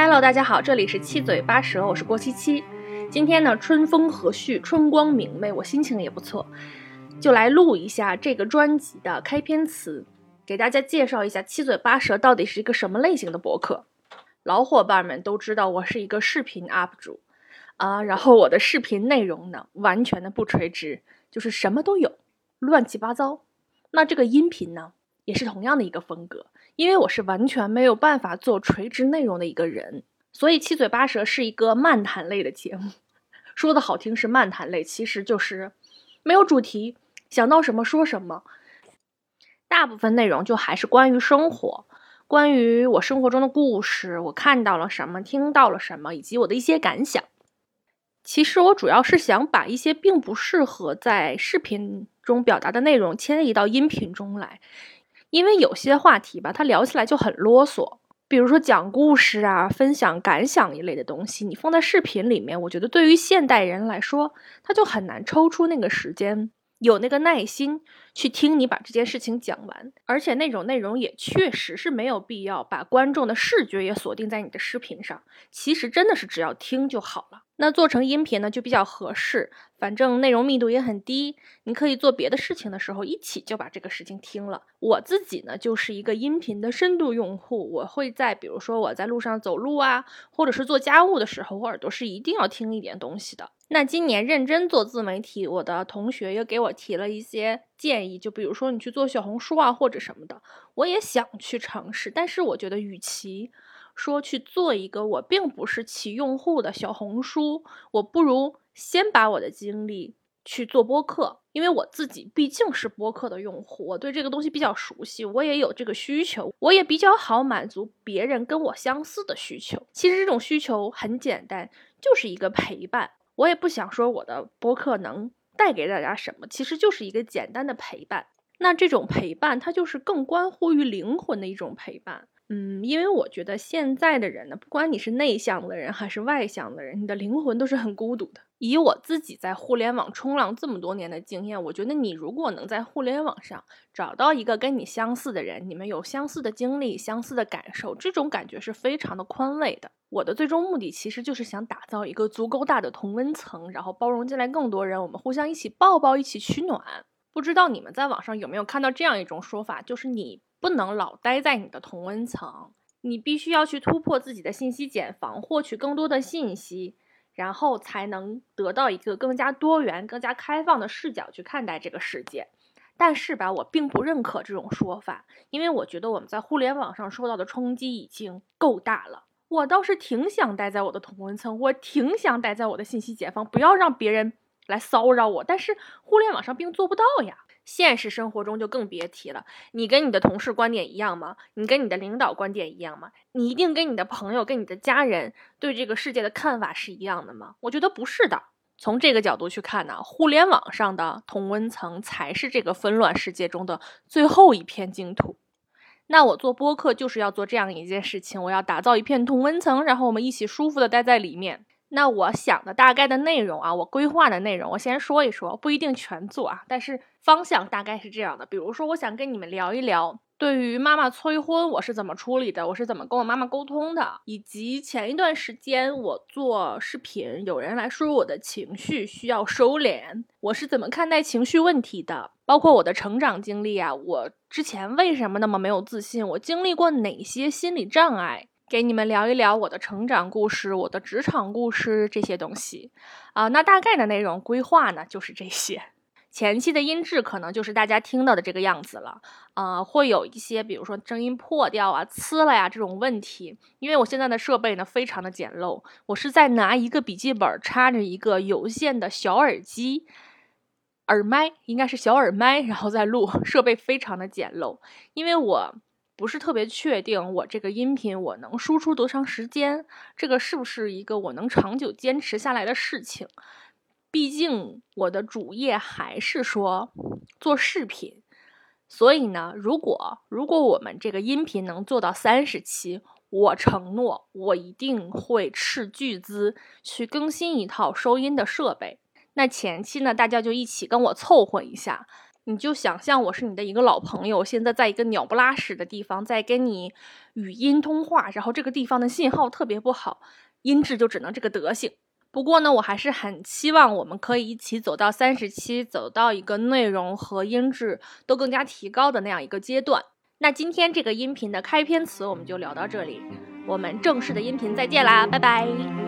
Hello，大家好，这里是七嘴八舌，我是郭七七。今天呢，春风和煦，春光明媚，我心情也不错，就来录一下这个专辑的开篇词，给大家介绍一下七嘴八舌到底是一个什么类型的博客。老伙伴们都知道我是一个视频 UP 主啊，然后我的视频内容呢，完全的不垂直，就是什么都有，乱七八糟。那这个音频呢，也是同样的一个风格。因为我是完全没有办法做垂直内容的一个人，所以七嘴八舌是一个漫谈类的节目。说的好听是漫谈类，其实就是没有主题，想到什么说什么。大部分内容就还是关于生活，关于我生活中的故事，我看到了什么，听到了什么，以及我的一些感想。其实我主要是想把一些并不适合在视频中表达的内容迁移到音频中来。因为有些话题吧，它聊起来就很啰嗦，比如说讲故事啊、分享感想一类的东西，你放在视频里面，我觉得对于现代人来说，他就很难抽出那个时间，有那个耐心去听你把这件事情讲完，而且那种内容也确实是没有必要把观众的视觉也锁定在你的视频上，其实真的是只要听就好了。那做成音频呢，就比较合适，反正内容密度也很低，你可以做别的事情的时候一起就把这个事情听了。我自己呢，就是一个音频的深度用户，我会在比如说我在路上走路啊，或者是做家务的时候，我耳朵是一定要听一点东西的。那今年认真做自媒体，我的同学又给我提了一些建议，就比如说你去做小红书啊或者什么的，我也想去尝试，但是我觉得与其。说去做一个我并不是其用户的小红书，我不如先把我的精力去做播客，因为我自己毕竟是播客的用户，我对这个东西比较熟悉，我也有这个需求，我也比较好满足别人跟我相似的需求。其实这种需求很简单，就是一个陪伴。我也不想说我的播客能带给大家什么，其实就是一个简单的陪伴。那这种陪伴，它就是更关乎于灵魂的一种陪伴。嗯，因为我觉得现在的人呢，不管你是内向的人还是外向的人，你的灵魂都是很孤独的。以我自己在互联网冲浪这么多年的经验，我觉得你如果能在互联网上找到一个跟你相似的人，你们有相似的经历、相似的感受，这种感觉是非常的宽慰的。我的最终目的其实就是想打造一个足够大的同温层，然后包容进来更多人，我们互相一起抱抱，一起取暖。不知道你们在网上有没有看到这样一种说法，就是你。不能老待在你的同温层，你必须要去突破自己的信息茧房，获取更多的信息，然后才能得到一个更加多元、更加开放的视角去看待这个世界。但是吧，我并不认可这种说法，因为我觉得我们在互联网上受到的冲击已经够大了。我倒是挺想待在我的同温层，我挺想待在我的信息茧房，不要让别人来骚扰我。但是互联网上并做不到呀。现实生活中就更别提了。你跟你的同事观点一样吗？你跟你的领导观点一样吗？你一定跟你的朋友、跟你的家人对这个世界的看法是一样的吗？我觉得不是的。从这个角度去看呢，互联网上的同温层才是这个纷乱世界中的最后一片净土。那我做播客就是要做这样一件事情，我要打造一片同温层，然后我们一起舒服的待在里面。那我想的大概的内容啊，我规划的内容，我先说一说，不一定全做啊，但是方向大概是这样的。比如说，我想跟你们聊一聊，对于妈妈催婚，我是怎么处理的，我是怎么跟我妈妈沟通的，以及前一段时间我做视频，有人来说我的情绪需要收敛，我是怎么看待情绪问题的，包括我的成长经历啊，我之前为什么那么没有自信，我经历过哪些心理障碍。给你们聊一聊我的成长故事，我的职场故事这些东西啊。那大概的内容规划呢，就是这些。前期的音质可能就是大家听到的这个样子了啊，会有一些比如说声音破掉啊、呲了呀这种问题。因为我现在的设备呢非常的简陋，我是在拿一个笔记本插着一个有线的小耳机，耳麦应该是小耳麦，然后再录，设备非常的简陋，因为我。不是特别确定我这个音频我能输出多长时间，这个是不是一个我能长久坚持下来的事情？毕竟我的主业还是说做视频，所以呢，如果如果我们这个音频能做到三十期，我承诺我一定会斥巨资去更新一套收音的设备。那前期呢，大家就一起跟我凑合一下。你就想象我是你的一个老朋友，现在在一个鸟不拉屎的地方，在跟你语音通话，然后这个地方的信号特别不好，音质就只能这个德行。不过呢，我还是很期望我们可以一起走到三十期，走到一个内容和音质都更加提高的那样一个阶段。那今天这个音频的开篇词我们就聊到这里，我们正式的音频再见啦，拜拜。